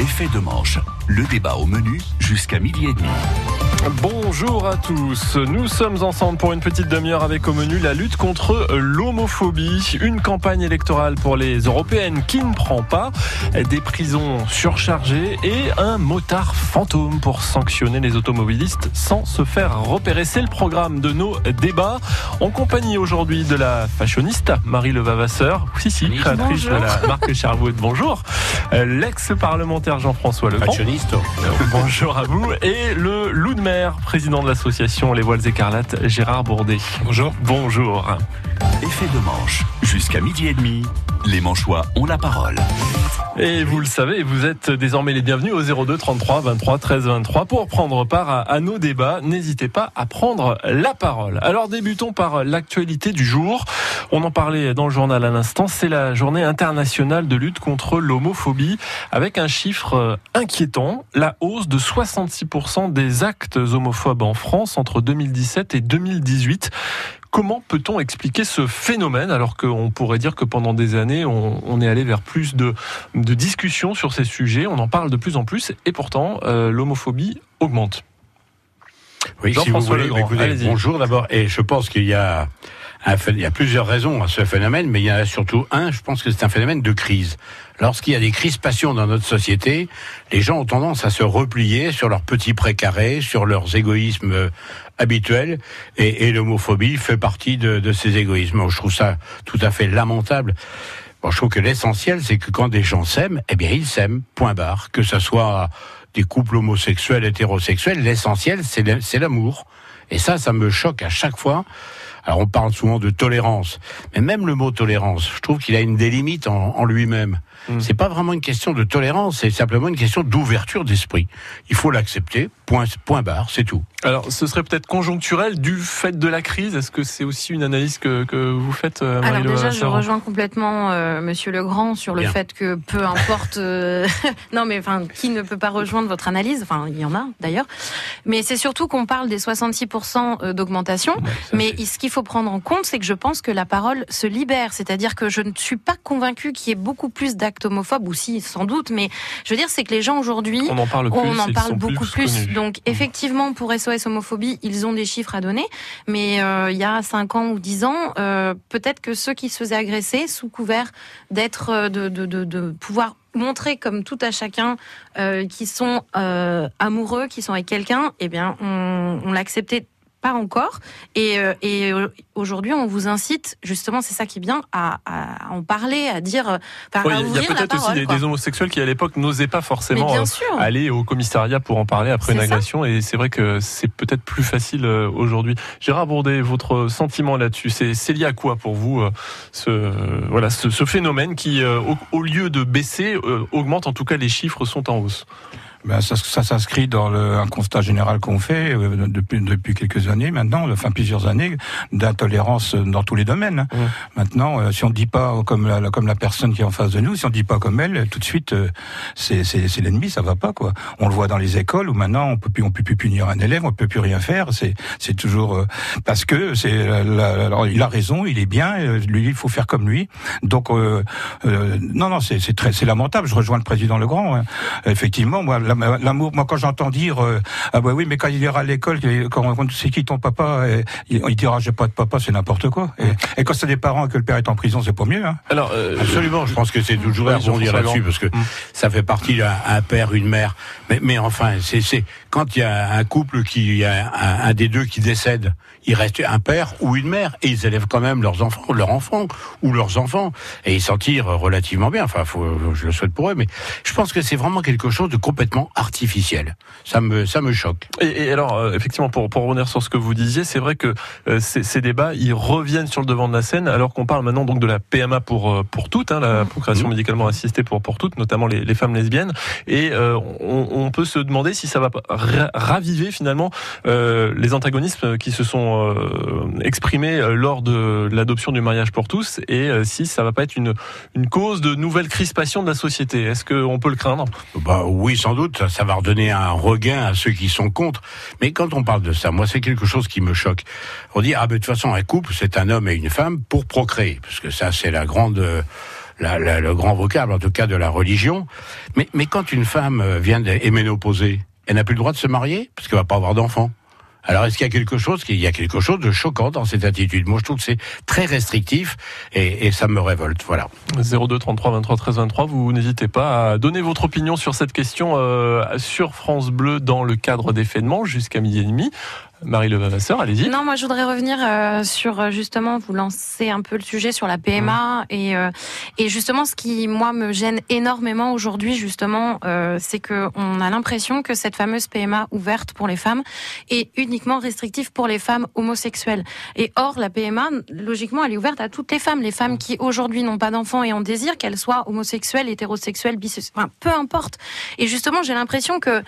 Effet de manche, le débat au menu jusqu'à midi et demi. Bonjour à tous, nous sommes ensemble pour une petite demi-heure avec au menu la lutte contre l'homophobie, une campagne électorale pour les européennes qui ne prend pas, des prisons surchargées et un motard fantôme pour sanctionner les automobilistes sans se faire repérer. C'est le programme de nos débats en compagnie aujourd'hui de la fashioniste Marie Levavasseur, si si, créatrice de la marque Sherwood. Bonjour, l'ex-parlementaire Jean-François Legrand. Fashioniste. Bonjour à vous et le loup de mer, président de l'association Les Voiles Écarlates, Gérard Bourdet. Bonjour. Bonjour. Effet de manche, jusqu'à midi et demi, les manchois ont la parole. Et vous le savez, vous êtes désormais les bienvenus au 02 33 23 13 23 pour prendre part à, à nos débats. N'hésitez pas à prendre la parole. Alors débutons par l'actualité du jour. On en parlait dans le journal à l'instant. C'est la journée internationale de lutte contre l'homophobie avec un chiffre inquiétant. La hausse de 66% des actes homophobes en France entre 2017 et 2018. Comment peut-on expliquer ce phénomène alors qu'on pourrait dire que pendant des années, on, on est allé vers plus de, de, discussions sur ces sujets, on en parle de plus en plus et pourtant euh, l'homophobie augmente Oui, si vous voulez, écoutez, bonjour d'abord. Et je pense qu'il y a un, il y a plusieurs raisons à ce phénomène, mais il y en a surtout un, je pense que c'est un phénomène de crise. Lorsqu'il y a des crispations dans notre société, les gens ont tendance à se replier sur leurs petits précarés, sur leurs égoïsmes habituels, et, et l'homophobie fait partie de, de ces égoïsmes. Je trouve ça tout à fait lamentable. Bon, je trouve que l'essentiel, c'est que quand des gens s'aiment, eh bien, ils s'aiment, point barre. Que ce soit des couples homosexuels, hétérosexuels, l'essentiel, c'est l'amour. Et ça, ça me choque à chaque fois. Alors, on parle souvent de tolérance. Mais même le mot tolérance, je trouve qu'il a une des limites en, en lui-même. Mmh. C'est pas vraiment une question de tolérance, c'est simplement une question d'ouverture d'esprit. Il faut l'accepter, point, point barre, c'est tout. Alors, ce serait peut-être conjoncturel du fait de la crise. Est-ce que c'est aussi une analyse que, que vous faites, euh, Alors déjà, je rejoins complètement euh, Monsieur Legrand sur le Bien. fait que peu importe. Euh, non, mais enfin, qui ne peut pas rejoindre votre analyse Enfin, il y en a d'ailleurs. Mais c'est surtout qu'on parle des 66% d'augmentation. Ouais, mais ce qu'il faut prendre en compte, c'est que je pense que la parole se libère. C'est-à-dire que je ne suis pas convaincu qu'il y ait beaucoup plus d'actes homophobes, ou si, sans doute. Mais je veux dire, c'est que les gens aujourd'hui, on en parle, plus, on en parle beaucoup plus. plus. Donc, effectivement, pour SOS homophobie, ils ont des chiffres à donner, mais euh, il y a 5 ans ou 10 ans, euh, peut-être que ceux qui se faisaient agresser, sous couvert d'être, euh, de, de, de, de pouvoir montrer comme tout à chacun euh, qui sont euh, amoureux, qui sont avec quelqu'un, eh bien, on, on l'acceptait pas encore. Et, euh, et aujourd'hui, on vous incite, justement, c'est ça qui est bien, à, à en parler, à dire. Enfin, oui, il y a peut-être aussi des, des, homosexuels qui, à l'époque, n'osaient pas forcément euh, aller au commissariat pour en parler après une agression. Ça. Et c'est vrai que c'est peut-être plus facile euh, aujourd'hui. Gérard Bourdet, votre sentiment là-dessus, c'est lié à quoi pour vous euh, ce, voilà, ce, ce, phénomène qui, euh, au, au, lieu de baisser, euh, augmente En tout cas, les chiffres sont en hausse? Ben, ça, ça s'inscrit dans le, un constat général qu'on fait euh, depuis, depuis quelques années maintenant, enfin plusieurs années, d'intolérance dans tous les domaines. Mmh. Maintenant, euh, si on ne dit pas comme la, comme la personne qui est en face de nous, si on ne dit pas comme elle, tout de suite, euh, c'est l'ennemi, ça va pas quoi. On le voit dans les écoles où maintenant on peut plus on peut plus punir un élève, on peut plus rien faire. C'est c'est toujours euh, parce que c'est alors il a raison, il est bien, lui il faut faire comme lui. Donc euh, non non c'est très c'est lamentable. Je rejoins le président Legrand. Hein. Effectivement, moi l'amour. Moi, quand j'entends dire euh, ah bah oui, mais quand il ira à l'école, quand, quand c'est qui ton papa, et, il, il, dira j'ai pas de papa, c'est n'importe quoi. Et, et, quand c'est des parents et que le père est en prison, c'est pas mieux. Hein. Alors euh, absolument, je pense que c'est toujours à rebondir là-dessus parce que mmh. ça fait partie d'un père, une mère. Mais, mais enfin, c'est quand il y a un couple qui, il y a un, un, des deux qui décède, il reste un père ou une mère et ils élèvent quand même leurs enfants, leurs enfants ou leurs enfants et ils s'en tirent relativement bien. Enfin, faut, je le souhaite pour eux, mais je pense que c'est vraiment quelque chose de complètement artificiel. Ça me, ça me choque. Et, et alors, euh, effectivement, pour, pour revenir sur ce que vous disiez, c'est vrai que euh, ces, ces, débats, ils reviennent sur le devant de la scène, alors qu'on parle maintenant donc de la PMA pour euh, pour toutes, hein, la procréation mmh. médicalement assistée pour pour toutes, notamment les, les femmes lesbiennes. Et euh, on, on, peut se demander si ça va raviver finalement euh, les antagonismes qui se sont exprimés lors de l'adoption du mariage pour tous, et si ça va pas être une une cause de nouvelles crispations de la société. Est-ce qu'on peut le craindre? Bah oui, sans doute ça va redonner un regain à ceux qui sont contre. Mais quand on parle de ça, moi, c'est quelque chose qui me choque. On dit, ah, ben, de toute façon, un couple, c'est un homme et une femme pour procréer. Parce que ça, c'est la grande, le grand vocable, en tout cas de la religion. Mais, mais quand une femme vient est ménopausée, elle n'a plus le droit de se marier parce qu'elle va pas avoir d'enfant. Alors, est-ce qu'il y a quelque chose, qu'il y a quelque chose de choquant dans cette attitude? Moi, je trouve que c'est très restrictif et, ça me révolte. Voilà. 02 33 23 13 23. Vous n'hésitez pas à donner votre opinion sur cette question euh, sur France Bleu dans le cadre des faits jusqu'à midi et demi. Marie Levasseur, allez-y. Non, moi je voudrais revenir euh, sur euh, justement vous lancer un peu le sujet sur la PMA mmh. et euh, et justement ce qui moi me gêne énormément aujourd'hui justement c'est que on a l'impression que cette fameuse PMA ouverte pour les femmes est uniquement restrictive pour les femmes homosexuelles. Et or la PMA logiquement elle est ouverte à toutes les femmes, les femmes qui aujourd'hui n'ont pas d'enfants et en désir qu'elles soient homosexuelles, hétérosexuelles, bisexuelles, enfin peu importe. Et justement j'ai l'impression que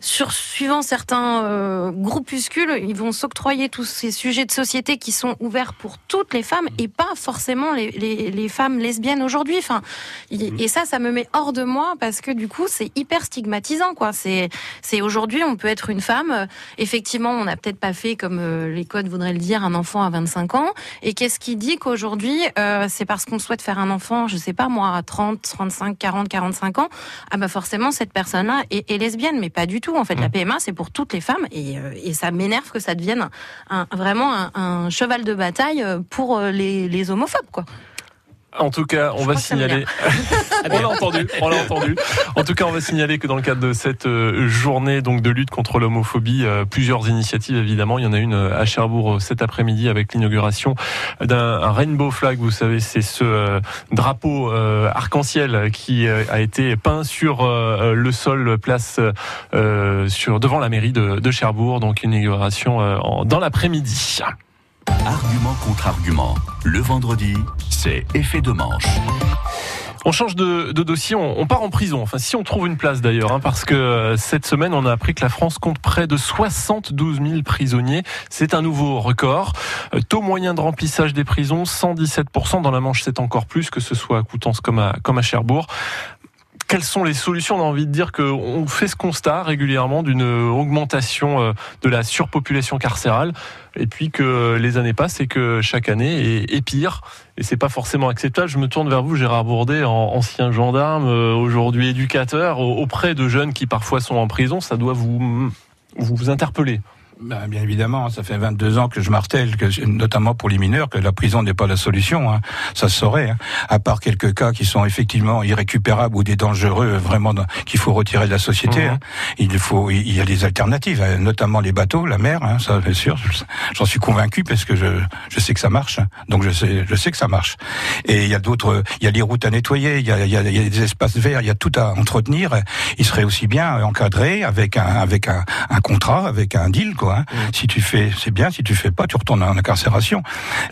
sur suivant certains euh, groupuscules, ils vont s'octroyer tous ces sujets de société qui sont ouverts pour toutes les femmes et pas forcément les, les, les femmes lesbiennes aujourd'hui. Enfin, et ça, ça me met hors de moi parce que du coup, c'est hyper stigmatisant, quoi. C'est, c'est aujourd'hui, on peut être une femme. Effectivement, on n'a peut-être pas fait comme euh, les codes voudraient le dire, un enfant à 25 ans. Et qu'est-ce qui dit qu'aujourd'hui, euh, c'est parce qu'on souhaite faire un enfant, je sais pas moi, à 30, 35, 40, 45 ans, ah bah forcément cette personne-là est, est lesbienne, mais pas du tout. En fait, la mm. PMA, c'est pour toutes les femmes et, euh, et ça m'énerve que ça devienne un, vraiment un, cheval de bataille pour euh, les, les homophobes, quoi. En tout cas, on va signaler. on l'a entendu, on l'a entendu. En tout cas, on va signaler que dans le cadre de cette euh, journée donc de lutte contre l'homophobie, euh, plusieurs initiatives évidemment. Il y en a une euh, à Cherbourg cet après-midi avec l'inauguration d'un rainbow flag. Vous savez, c'est ce drapeau arc-en-ciel qui a été peint sur le sol place sur devant la mairie de, de Cherbourg. Donc une inauguration dans l'après-midi. Argument contre argument. Le vendredi, c'est effet de manche. On change de, dossier, on, part en prison. Enfin, si on trouve une place d'ailleurs, hein, parce que euh, cette semaine, on a appris que la France compte près de 72 000 prisonniers. C'est un nouveau record. Euh, taux moyen de remplissage des prisons, 117%. Dans la Manche, c'est encore plus, que ce soit à Coutances comme à, comme à Cherbourg quelles sont les solutions On a envie de dire qu'on fait ce constat régulièrement d'une augmentation euh, de la surpopulation carcérale, et puis que les années passent et que chaque année est, pire. Et c'est pas forcément acceptable. Je me tourne vers vous, Gérard Bourdet, ancien gendarme, euh, aujourd'hui éducateur, auprès de jeunes qui parfois sont en prison. Ça doit vous vous interpeller. Ben, bien évidemment, ça fait 22 ans que je martèle, que, notamment pour les mineurs, que la prison n'est pas la solution. Hein. Ça se saurait. Hein. À part quelques cas qui sont effectivement irrécupérables ou des dangereux vraiment qu'il faut retirer de la société. Mhm. Hein. Il faut, il y a des alternatives, hein, notamment les bateaux, la mer. Hein, ça, c'est sûr. J'en suis convaincu parce que je, je sais que ça marche. Hein. Donc je sais, je sais que ça marche. Et il y a d'autres, il y a les routes à nettoyer, il y a, il y a, il y a des espaces verts, il y a tout à entretenir. Il serait aussi bien encadré avec un, avec un, un contrat, avec un deal, quoi. Hein. Mm. Si tu fais, c'est bien. Si tu fais pas, tu retournes en incarcération.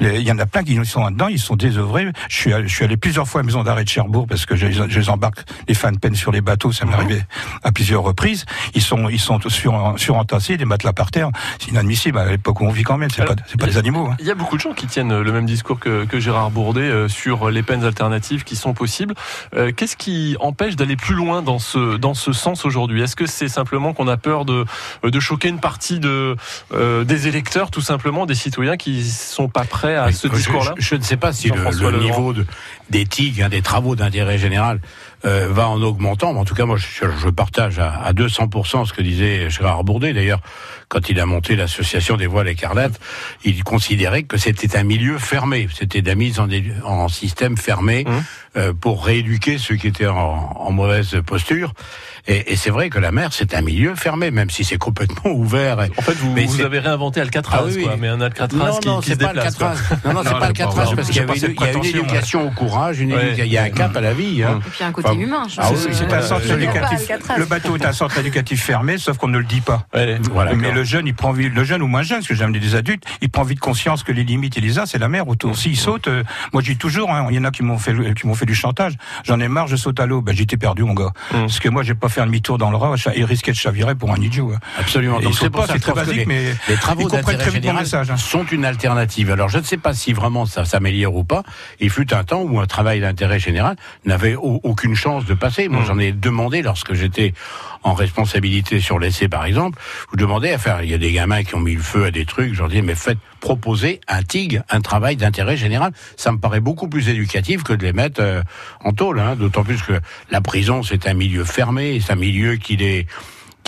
Il y en a plein qui sont là-dedans. Ils sont désœuvrés. Je suis, allé, je suis allé plusieurs fois à la maison d'arrêt de Cherbourg parce que je, je les embarque les fins de peine sur les bateaux. Ça m'est mm. arrivé à plusieurs reprises. Ils sont, ils sont sur, surentassés, des matelas par terre. C'est inadmissible à l'époque où on vit quand même. C'est pas, pas des animaux. Hein. Il y a beaucoup de gens qui tiennent le même discours que, que Gérard Bourdet euh, sur les peines alternatives qui sont possibles. Euh, qu'est-ce qui empêche d'aller plus loin dans ce, dans ce sens aujourd'hui? Est-ce que c'est simplement qu'on a peur de, de choquer une partie de, euh, des électeurs, tout simplement, des citoyens qui sont pas prêts à ce discours-là? je, ne sais pas si le, niveau d'éthique, hein, des travaux d'intérêt général euh, va en augmentant. Mais en tout cas, moi, je, partage à, à 200% ce que disait Gérard Bourdet. D'ailleurs, quand il a monté l'association des voiles écarlates, il considérait que c'était un milieu fermé. C'était de la mise en, en système fermé mmh. euh, pour rééduquer ceux qui étaient en, en mauvaise posture. Et, et c'est vrai que la mer, c'est un milieu fermé, même si c'est complètement ouvert. En fait, vous, vous avez réinventé Alcatraz, ah quoi, mais un Alcatraz non, qui, non, qui se pas déplace. Alcatraz. Non, non, c'est pas Alcatraz, parce qu'il y, a une éducation au courage, une il y a un cap à la vie. Hein. Et puis un côté humain. Ah, c'est un centre éducatif. Le bateau est un centre éducatif fermé, sauf qu'on ne le dit pas. Mais le jeune, il prend vite, le jeune ou moins jeune, parce que j'ai amené des adultes, il prend vite conscience que les limites, il les a, c'est la mer autour. S'il saute, euh, moi j'ai toujours, hein, il y en a qui m'ont fait, qui m'ont fait du chantage. J'en ai marre, je saute à l'eau. Ben j'étais perdu, mon gars. Mm. Parce que moi j'ai pas fait un demi-tour dans le rat et risqué de chavirer pour un idiot. Hein. Absolument. Donc c'est pas, c'est très basique, mais les travaux d'intérêt général hein. sont une alternative. Alors je ne sais pas si vraiment ça s'améliore ou pas. Il fut un temps où un travail d'intérêt général n'avait aucune chance de passer. Moi, mm. j'en ai demandé lorsque j'étais en responsabilité sur l'essai, par exemple, vous demandez à faire. Il y a des gamins qui ont mis le feu à des trucs. Je leur dis mais faites proposer un TIG, un travail d'intérêt général. Ça me paraît beaucoup plus éducatif que de les mettre euh, en tôle. Hein, D'autant plus que la prison c'est un milieu fermé, c'est un milieu qui est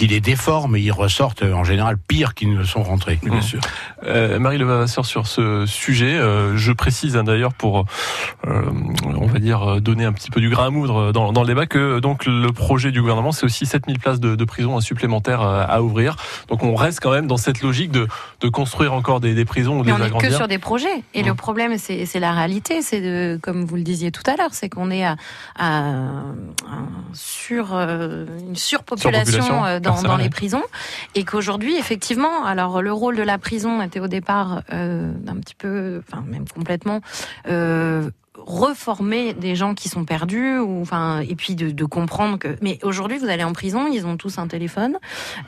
qui les déforment et ils ressortent en général pire qu'ils ne sont rentrés. Bien mmh. sûr. Euh, Marie Levavasseur sur ce sujet, euh, je précise hein, d'ailleurs pour, euh, on va dire, donner un petit peu du grain à moudre dans, dans le débat que donc le projet du gouvernement c'est aussi 7000 places de, de prison supplémentaires à ouvrir. Donc on reste quand même dans cette logique de, de construire encore des, des prisons ou des on n'est que sur des projets. Et le mmh. problème c'est la réalité, c'est de, comme vous le disiez tout à l'heure, c'est qu'on est à, à, sur une surpopulation, surpopulation dans, les prisons, et qu'aujourd'hui, effectivement, alors le rôle de la prison était au départ euh, un petit peu, enfin même complètement euh, reformer des gens qui sont perdus ou enfin et puis de, de comprendre que mais aujourd'hui vous allez en prison ils ont tous un téléphone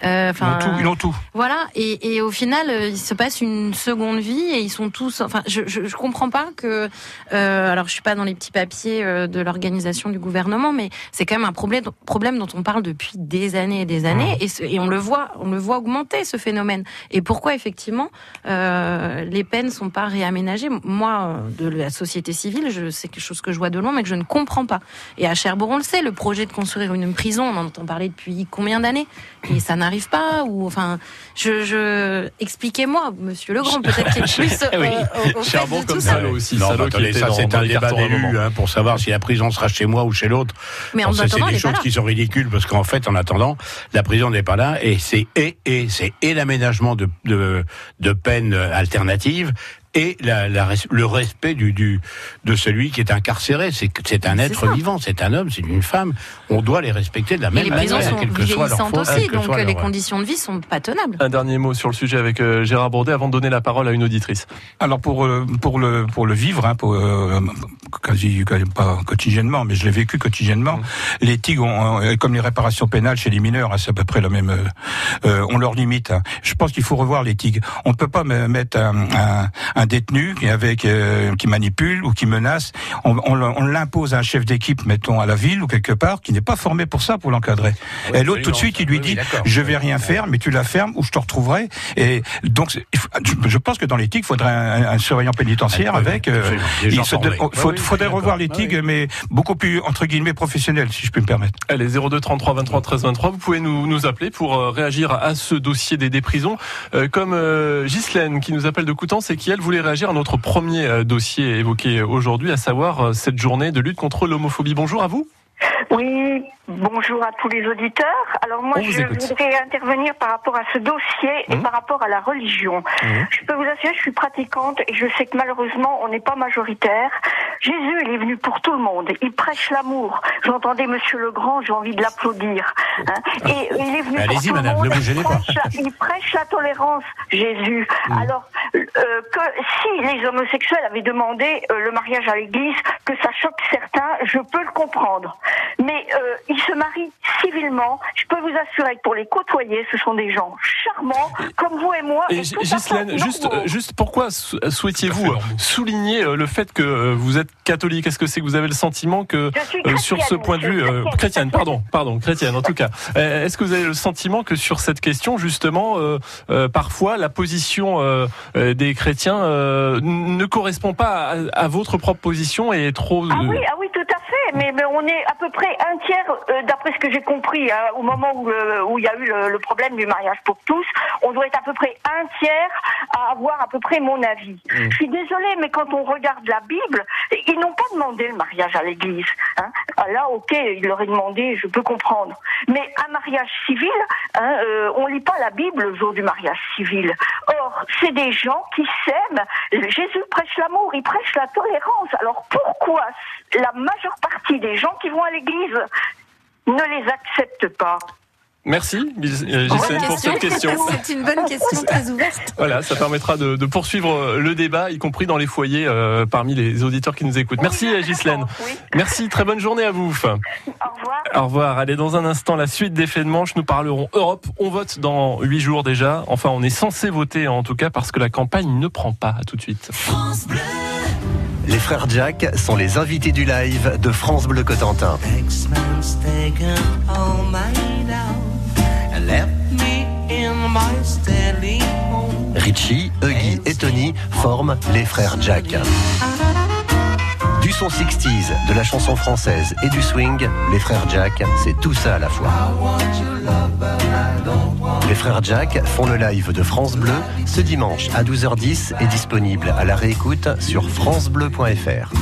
euh, enfin ils, ils, ont tout. voilà et, et au final euh, il se passe une seconde vie et ils sont tous enfin je je, je comprends pas que euh, alors je suis pas dans les petits papiers de l'organisation du gouvernement mais c'est quand même un problème problème dont on parle depuis des années et des années et, et on le voit on le voit augmenter ce phénomène. Et pourquoi effectivement euh, les peines sont pas réaménagées? Moi de la société civile je c'est quelque chose que je vois de loin, mais que je ne comprends pas. Et à Cherbourg, on le sait, le projet de construire une prison, on en entend parler depuis combien d'années? Et ça n'arrive pas Ou enfin, je, je... expliquez-moi, Monsieur Legrand, peut-être qu'il est plus euh, oui. au, Cherbourg comme ça. aussi. Non, attendez, ça c'est un débat d'élu hein, pour savoir si la prison sera chez moi ou chez l'autre. Mais en attendant, c'est des choses qui sont ridicules parce qu'en fait, en attendant, la prison n'est pas là et c'est et et c'est et l'aménagement de, de de peines alternatives et la, la, le respect du, du, de celui qui est incarcéré. C'est c'est un être vivant, c'est un homme, c'est une femme. On doit les respecter de la même manière, quelle que soit leur aussi, donc les conditions de vie sont pas tenables. Un dernier mot sur le sujet avec euh, Gérard Bourdet avant de donner la parole à une auditrice. Alors pour euh, pour le pour le vivre, hein, pour, euh, quasi, pas quotidiennement, mais je l'ai vécu quotidiennement. Mmh. Les tigres, ont, comme les réparations pénales chez les mineurs, hein, c'est à peu près la même. Euh, on leur limite. Hein. Je pense qu'il faut revoir les tigres. On ne peut pas mettre un, un, un détenu avec euh, qui manipule ou qui menace. On, on, on l'impose à un chef d'équipe, mettons à la ville ou quelque part, qui n'est pas formé pour ça, pour l'encadrer. et l'autre tout de suite, il lui dit je vais rien faire, mais tu la fermes ou je te retrouverai. Et donc, je pense que dans l'éthique, il faudrait un, surveillant pénitentiaire avec. Euh, il faudrait revoir l'éthique, mais beaucoup plus entre guillemets professionnel, si je peux me permettre. Allez, 02 33 23 13 23, vous pouvez nous, nous appeler pour euh, réagir à ce dossier des, des prisons, comme euh, Ghislaine qui nous appelle de Coutances et qui elle voulait réagir à notre premier dossier évoqué aujourd'hui, à savoir cette journée de lutte contre l'homophobie. Bonjour à vous. Oui, bonjour à tous les auditeurs. Alors moi, je voudrais intervenir par rapport à ce dossier et mmh. par rapport à la religion. Mmh. Je peux vous assurer, je suis pratiquante et je sais que malheureusement, on n'est pas majoritaire. Jésus, il est venu pour tout le monde. Il prêche l'amour. J'entendais Monsieur Legrand, j'ai envie de l'applaudir. Hein. Et il est venu pour tout le monde. il, prêche la, il prêche la tolérance, Jésus. Mmh. Alors euh, que si les homosexuels avaient demandé euh, le mariage à l'Église, que ça choque certains, je peux le comprendre mais euh, ils se marient civilement. Je peux vous assurer que pour les côtoyer, ce sont des gens charmants, comme vous et moi. Et, juste, euh, juste pourquoi souhaitiez-vous souligner euh, le fait que vous êtes catholique? Est-ce que c'est que vous avez le sentiment que sur ce point de vue chrétienne, pardon, pardon, chrétienne en tout cas, est-ce que vous avez le sentiment que sur cette question justement, parfois la position des chrétiens ne correspond pas à, votre propre position et est trop ah oui, ah oui, tout à fait. Mais, mais on est à peu près un tiers, euh, d'après ce que j'ai compris, hein, au moment où, euh, où il y a eu le, problème du mariage pour tous, on doit être à peu près un tiers à avoir à peu près mon avis. Mmh. Je suis désolée, mais quand on regarde la Bible, ils n'ont pas demandé le mariage à l'Église. Hein. Ah, là, ok, ils l'auraient demandé, je peux comprendre. Mais un mariage civil, hein, euh, on lit pas la Bible le jour du mariage civil. Or, c'est des gens qui s'aiment. Jésus prêche l'amour, il prêche la tolérance. Alors pourquoi la majeure partie des gens qui vont à l'église ne les acceptent pas? Merci, euh, Gisèle, pour cette question. C'est une bonne question, très ouverte. Voilà, ça permettra de, de, poursuivre le débat, y compris dans les foyers, euh, parmi les auditeurs qui nous écoutent. Merci, Ghislaine. Merci, très bonne journée à vous. Au revoir. Au revoir. Allez, dans un instant, la suite des faits de manche, nous parlerons Europe. On vote dans huit jours déjà. Enfin, on est censé voter, en tout cas, parce que la campagne ne prend pas. À tout de suite. France Bleu. Les frères Jack sont les invités du live de France Bleu Cotentin. Richie, Huggy et Tony forment les frères Jack. Du son 60s, de la chanson française et du swing, les frères Jack, c'est tout ça à la fois. Les frères Jack font le live de France Bleu ce dimanche à 12h10 et disponible à la réécoute sur francebleu.fr.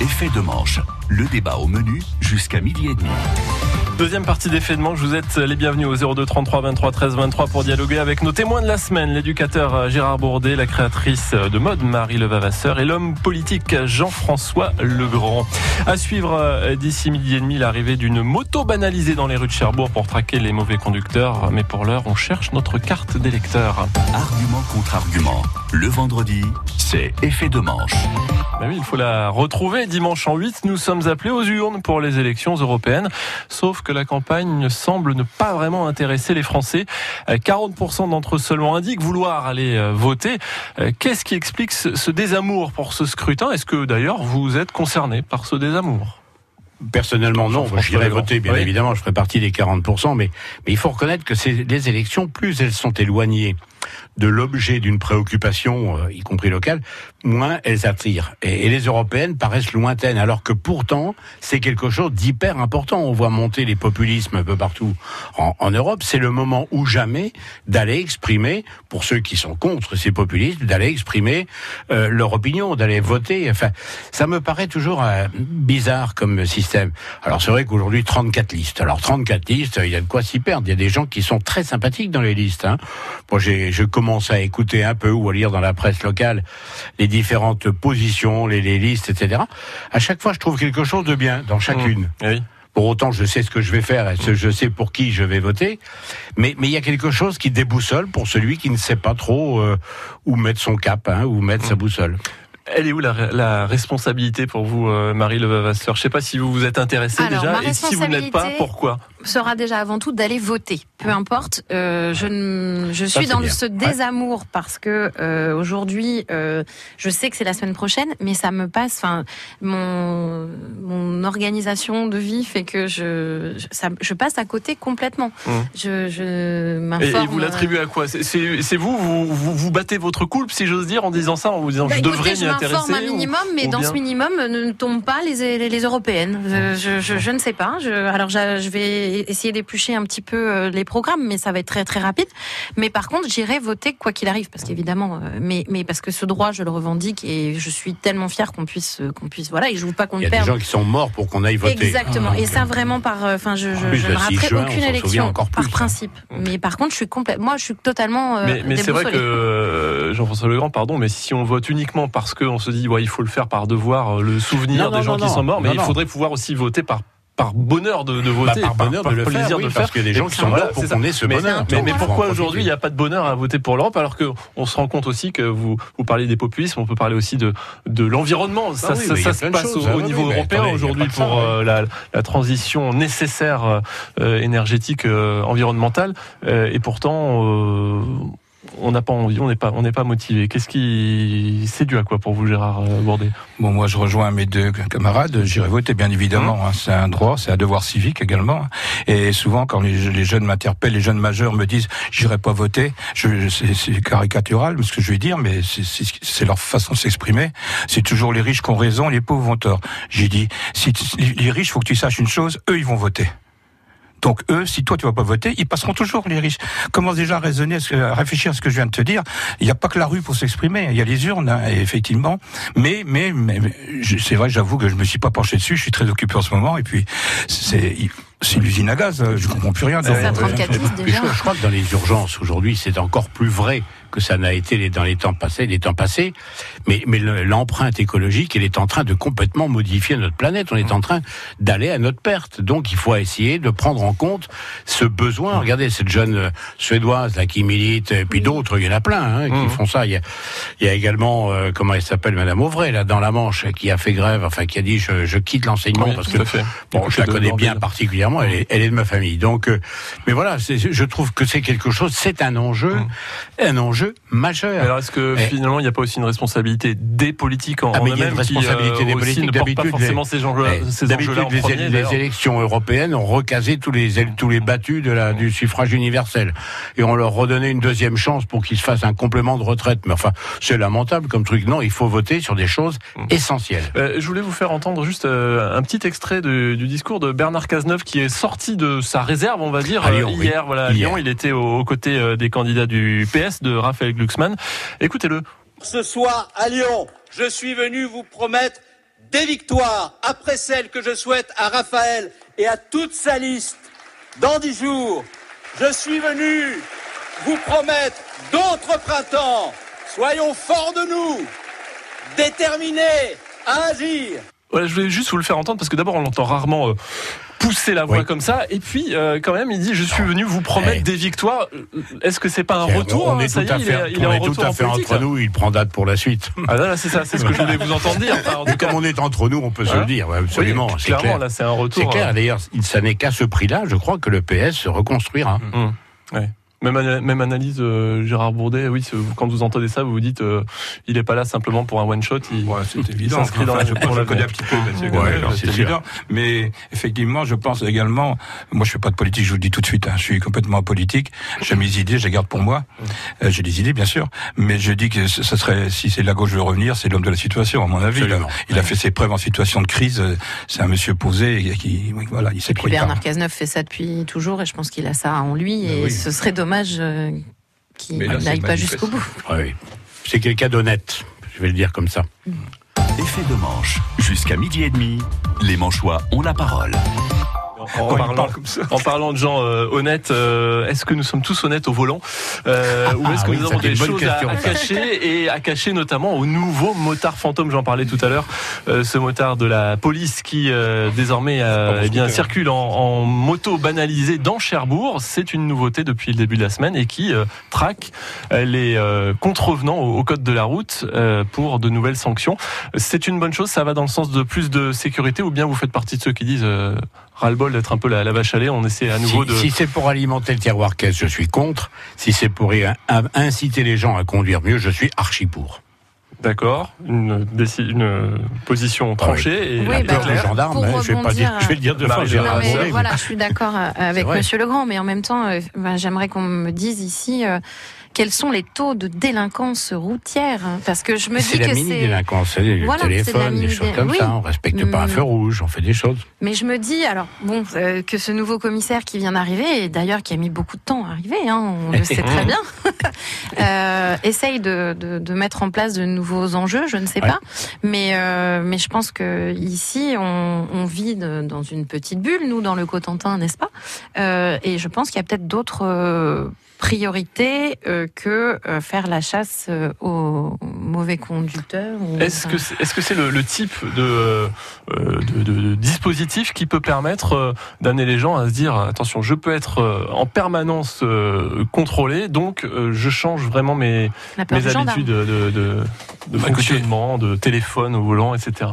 Effet de manche, le débat au menu jusqu'à midi et demi. Deuxième partie d'effet de manche, vous êtes les bienvenus au 02 33 23 13 23 pour dialoguer avec nos témoins de la semaine, l'éducateur euh, Gérard Bourdet, la créatrice de mode Marie Levavasseur et l'homme politique Jean-François Legrand. À suivre euh, d'ici midi et demi l'arrivée d'une moto banalisée dans les rues de Cherbourg pour traquer les mauvais conducteurs, mais pour l'heure on cherche notre carte d'électeur. Argument contre argument. Le vendredi, c'est effet de manche. Ben oui, il faut la retrouver. Dimanche en 8, nous sommes appelés aux urnes pour les élections européennes. Sauf que la campagne semble ne pas vraiment intéresser les Français. 40% euh, d'entre eux seulement indiquent vouloir aller euh, voter. Euh, qu'est-ce qui explique ce désamour pour ce scrutin? Est-ce que d'ailleurs vous êtes concerné par ce désamour? Personnellement, non. J'irai voter, bien évidemment. Je ferai partie des 40%. Mais, mais il faut reconnaître que les élections, plus elles sont éloignées de l'objet d'une préoccupation, euh, y compris locale, moins elles attirent. Et, les européennes paraissent lointaines, alors que pourtant, c'est quelque chose d'hyper important. On voit monter les populismes un peu partout en, Europe. C'est le moment ou jamais d'aller exprimer, pour ceux qui sont contre ces populismes, d'aller exprimer euh, leur opinion, d'aller voter. Enfin, ça me paraît toujours euh, bizarre comme système. Alors c'est vrai qu'aujourd'hui, 34 listes. Alors 34 listes, il y a de quoi s'y perdre. Il y a des gens qui sont très sympathiques dans les listes. Hein. Moi, j'ai commence à écouter un peu ou à lire dans la presse locale les différentes positions, les, listes, etc. À chaque fois, je trouve quelque chose de bien dans chacune. Mmh. Pour autant, je sais ce que je vais faire et je sais pour qui je vais voter. Mais il y a quelque chose qui déboussole pour celui qui ne sait pas trop euh, où mettre son cap, hein, où mettre sa mmh. boussole. Elle est où la, responsabilité pour vous, euh, Marie Levavasseur Je ne sais pas si vous vous êtes intéressée déjà, et si vous ne l'êtes pas, pourquoi? Sera déjà avant tout d'aller voter. Peu importe, euh, je, je suis dans ce désamour parce que euh, aujourd'hui, je sais que c'est la semaine prochaine, mais ça me passe. Enfin, mon mon organisation de vie fait que je ça, je passe à côté complètement. Mmh. Je, je m'informe. Et, vous l'attribuez à quoi? C'est vous, vous, vous, battez votre coulpe, si j'ose dire, en disant ça, en vous disant bah, je devrais m'y m'informe un minimum, mais dans ce minimum ne tombent pas les, les européennes. Je, je, je, ne sais pas. Je, alors je vais essayer d'éplucher un petit peu euh, les programmes, mais ça va être très très rapide. Mais par contre, j'irai voter quoi qu'il arrive, parce qu'évidemment, euh, mais, mais parce que ce droit, je le revendique et je suis tellement fière qu'on puisse qu'on puisse voilà. Et je veux pas qu'on Il y a des gens qui sont morts pour qu'on aille voter. Exactement. et ça vraiment par, euh, enfin, je, je, je ne raterai aucune élection par hein. principe. Mais par contre, je suis complètement, moi, je suis totalement. mais, mais c'est vrai que Jean-François Legrand, pardon, mais si on vote uniquement parce que on se dit ouais, il faut le faire par devoir, euh, le souvenir des gens qui sont morts, mais il faudrait pouvoir aussi voter par par bonheur de, de voter, bah, par, bonheur de le plaisir de parce qu'il y a des gens qui sont morts pour qu'on ait ce bonheur. Mais, mais, pourquoi aujourd'hui il n'y a pas de bonheur à voter pour l'Europe alors que on se rend compte aussi que vous vous parlez des populismes, on peut parler aussi de de l'environnement. Ça, ah ça, ça se passe au, ah niveau européen aujourd'hui pour euh, la, la, transition nécessaire euh, énergétique environnementale et pourtant on n'a pas envie, on n'est pas, on n'est pas motivé. Qu'est-ce qui, c'est dû à quoi pour vous, Gérard euh, Bourdet Bon, moi, je rejoins mes deux camarades. J'irai voter, bien évidemment. Mmh. Hein. c'est un droit, c'est un devoir civique également. Et souvent, quand les, jeunes m'interpellent, les jeunes majeurs me disent, j'irai pas voter. Je, c'est caricatural, ce que je vais dire, mais c'est leur façon de s'exprimer. C'est toujours les riches qui ont raison, les pauvres ont tort. J'ai dit, si les riches, faut que tu saches une chose, eux, ils vont voter. Donc eux, si toi tu vas pas voter, ils passeront toujours les riches. Commence déjà à raisonner, à réfléchir à ce que je viens de te dire. Il n'y a pas que la rue pour s'exprimer, il y a les urnes, hein, effectivement. Mais mais, mais c'est vrai, j'avoue que je me suis pas penché dessus. Je suis très occupé en ce moment et puis c'est c'est l'usine à gaz. Je comprends plus rien. Ça, déjà. Je, je crois que dans les urgences aujourd'hui, c'est encore plus vrai que ça n'a été dans les temps passés, les temps passés. Mais, mais l'empreinte écologique, elle est en train de complètement modifier notre planète. On est en train d'aller à notre perte. Donc, il faut essayer de prendre en compte ce besoin. Regardez cette jeune euh, suédoise là qui milite, et puis d'autres, il y en a plein hein, qui mmh. font ça. Il y a, il y a également euh, comment elle s'appelle, Madame Auvray là dans la Manche, qui a fait grève, enfin qui a dit je, je quitte l'enseignement parce que bon, je la connais bien particulièrement. Elle est, elle est, de ma famille. Donc, euh, mais voilà, je trouve que c'est quelque chose, c'est un enjeu, mmh. un enjeu enjeu majeur. Alors est-ce que finalement il n'y a pas aussi une responsabilité des politiques en, ah, y a une responsabilité des politiques d'habitude. Forcément ces enjeux-là. Les, les élections européennes ont recasé tous les tous les battus de la du suffrage universel et on leur redonnait une deuxième chance pour qu'ils se fassent un complément de retraite. Mais enfin, c'est lamentable comme truc. Non, il faut voter sur des choses mmh. essentielles. Euh, je voulais vous faire entendre juste euh, un petit extrait du discours de Bernard Cazeneuve qui est sorti de sa réserve, on va dire, euh, hier. Voilà, à Lyon, il était aux, côtés des candidats du PS de Raphaël Glucksmann. Écoutez-le. Ce soir à Lyon, je suis venu vous promettre des victoires après celles que je souhaite à Raphaël et à toute sa liste. Dans dix jours, je suis venu vous promettre d'autres printemps. Soyons forts de nous, déterminés à agir. Voilà, je voulais juste vous le faire entendre parce que d'abord on l'entend rarement euh, pousser la voix comme ça et puis euh, quand même il dit je suis venu vous promettre des victoires. Est-ce que c'est pas un retour On est tout à fait, il est, on est tout à fait entre nous, il prend date pour la suite. Ah là, c'est ça, c'est ce que je voulais vous entendre dire. comme on est entre nous, on peut se le hein dire, absolument. clairement, là c'est un retour. C'est clair, hein. d'ailleurs, ça n'est qu'à ce prix-là, je crois que le PS se reconstruira. Mmh. Ouais. Même, même analyse, euh, Gérard Bourdet, oui, quand vous entendez ça, vous vous dites, euh, il n'est pas là simplement pour un one-shot. Il, ouais, c'est évident. S'inscrit dans la, je, je connais un petit peu, c'est évident. Mais effectivement, je pense également, moi je fais pas de politique, je vous le dis tout de suite, hein, je suis complètement politique. J'ai mes idées, je les garde pour moi. Euh, j'ai des idées, bien sûr, mais je dis que ce serait, si c'est la gauche veut revenir, c'est l'homme de la situation, à mon avis. Il a, fait ses preuves en situation de crise. C'est un monsieur posé qui, voilà, il sait. Bernard Cazeneuve fait ça depuis toujours, et je pense qu'il a ça en lui, et ce serait dommage euh, qui n'aille pas jusqu'au bout. Oui. C'est quelqu'un d'honnête, je vais le dire comme ça. Effet de manche. Jusqu'à midi et demi, les Manchois ont la parole. En, parlant, en, parlant, de gens euh, honnêtes, euh, est-ce que nous sommes tous honnêtes au volant euh, Ou est-ce que ah nous avons des choses à, cacher et à cacher notamment au nouveau motard fantôme J'en parlais tout à l'heure. ce motard de la police qui désormais eh bien, circule en, en, moto banalisée dans Cherbourg. C'est une nouveauté depuis le début de la semaine et qui traque les contrevenants au, au, code de la route pour de nouvelles sanctions. C'est une bonne chose, ça va dans le sens de plus de sécurité ou bien vous faites partie de ceux qui disent ras-le-bol d'être un peu la, vache à lait. On essaie à nouveau de. Si c'est pour alimenter le tiroir caisse, je suis contre? Si c'est pour inciter les gens à conduire mieux, je suis archi pour. D'accord, une, une, position tranchée et la peur des gendarmes. Hein, je vais pas dire, je vais le dire de fois. Voilà, je suis d'accord euh, avec Monsieur Legrand, mais en même temps, euh, ben, j'aimerais qu'on me dise ici. Euh, quels sont les taux de délinquance routière Parce que je me dis que c'est la mini-délinquance, c'est le téléphone, des choses comme ça. On respecte pas un feu rouge, on fait des choses. Mais je me dis, alors bon, euh, que ce nouveau commissaire qui vient d'arriver, et d'ailleurs qui a mis beaucoup de temps à arriver, hein, on le sait très bien, euh, essaye de, de, de, mettre en place de nouveaux enjeux. Je ne sais pas, mais euh, mais je pense que ici on, on vit de, dans une petite bulle, nous dans le Cotentin, n'est-ce pas? Et je pense qu'il y a peut-être d'autres priorité euh, que euh, faire la chasse euh, aux mauvais conducteurs. Est-ce que c'est est-ce que c'est le, le, type de, de, de, dispositif qui peut permettre d'amener les gens à se dire attention, je peux être en permanence contrôlé, donc je change vraiment mes, mes habitudes de, de, de, de fonctionnement, de téléphone au volant, etc.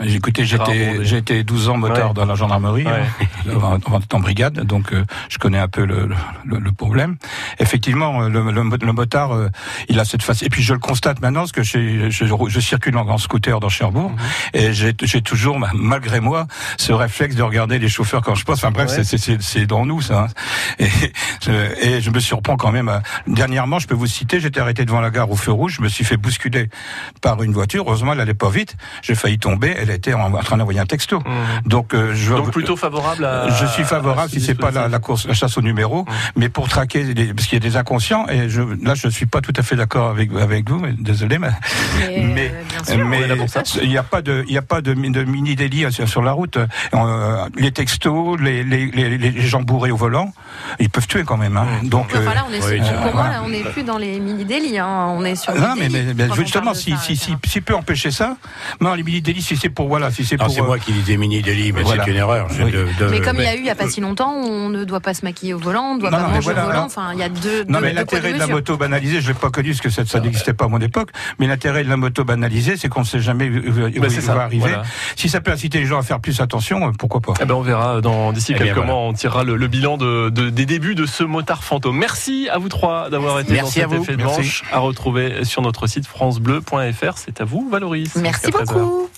Écoutez, j'étais j'ai été 12 ans motard dans la gendarmerie, ouais. hein, en brigade, donc euh, je connais un peu le, le, le problème. Effectivement, euh, le, le, motard, euh, il a cette face. Et puis je le constate maintenant, parce que je, je, je circule en, scooter dans Cherbourg, mhm. et j'ai toujours, malgré moi, ce réflexe de regarder les chauffeurs quand je passe. Enfin bref, c'est dans nous ça. Hein. Et, je, et je me surprends quand même. Dernièrement, je peux vous citer, j'étais arrêté devant la gare au feu rouge, je me suis fait bousculer par une voiture. Heureusement, elle allait pas vite. J'ai failli tomber elle était en, train d'envoyer un texto. Mmh. Donc, euh, je, Donc plutôt favorable à. Je suis favorable si c'est pas la, course, la chasse au numéro, mmh. mais pour traquer, les, parce qu'il y a des inconscients. Et je, là, je suis pas tout à fait d'accord avec avec vous. Mais, désolé, mais mais, mais il n'y a pas de il y a pas de, de mini délit sur, la route. Euh, les textos, les, les, les, gens bourrés au volant, ils peuvent tuer quand même. Hein. Mmh. Donc, enfin, là, on est sur, pour moi, là, on n'est plus dans les mini délits. Hein. On est sur. Non, mais, mais, justement, si si, si, si peut empêcher ça, non, les mini délits, si c'est pour voilà, si c'est pour. C'est moi qui disais mini délit, mais c'est une erreur. Mais comme il y a eu il y a pas si longtemps, on ne doit pas se maquiller au volant, on ne doit pas manger au volant. Enfin, il y a deux. Non, mais l'intérêt de la moto banalisée, je l'ai pas connu parce que ça, n'existait pas à mon époque. Mais l'intérêt de la moto banalisée, c'est qu'on ne sait jamais où, bah, va arriver. Si ça peut inciter les gens à faire plus attention, pourquoi pas eh ben, on verra dans d'ici eh quelques mois. On tirera le, bilan de, des débuts de ce motard fantôme. Merci à vous trois d'avoir été dans cet effet de manche à retrouver sur notre site francebleu.fr. C'est à vous, Valoris. Merci beaucoup.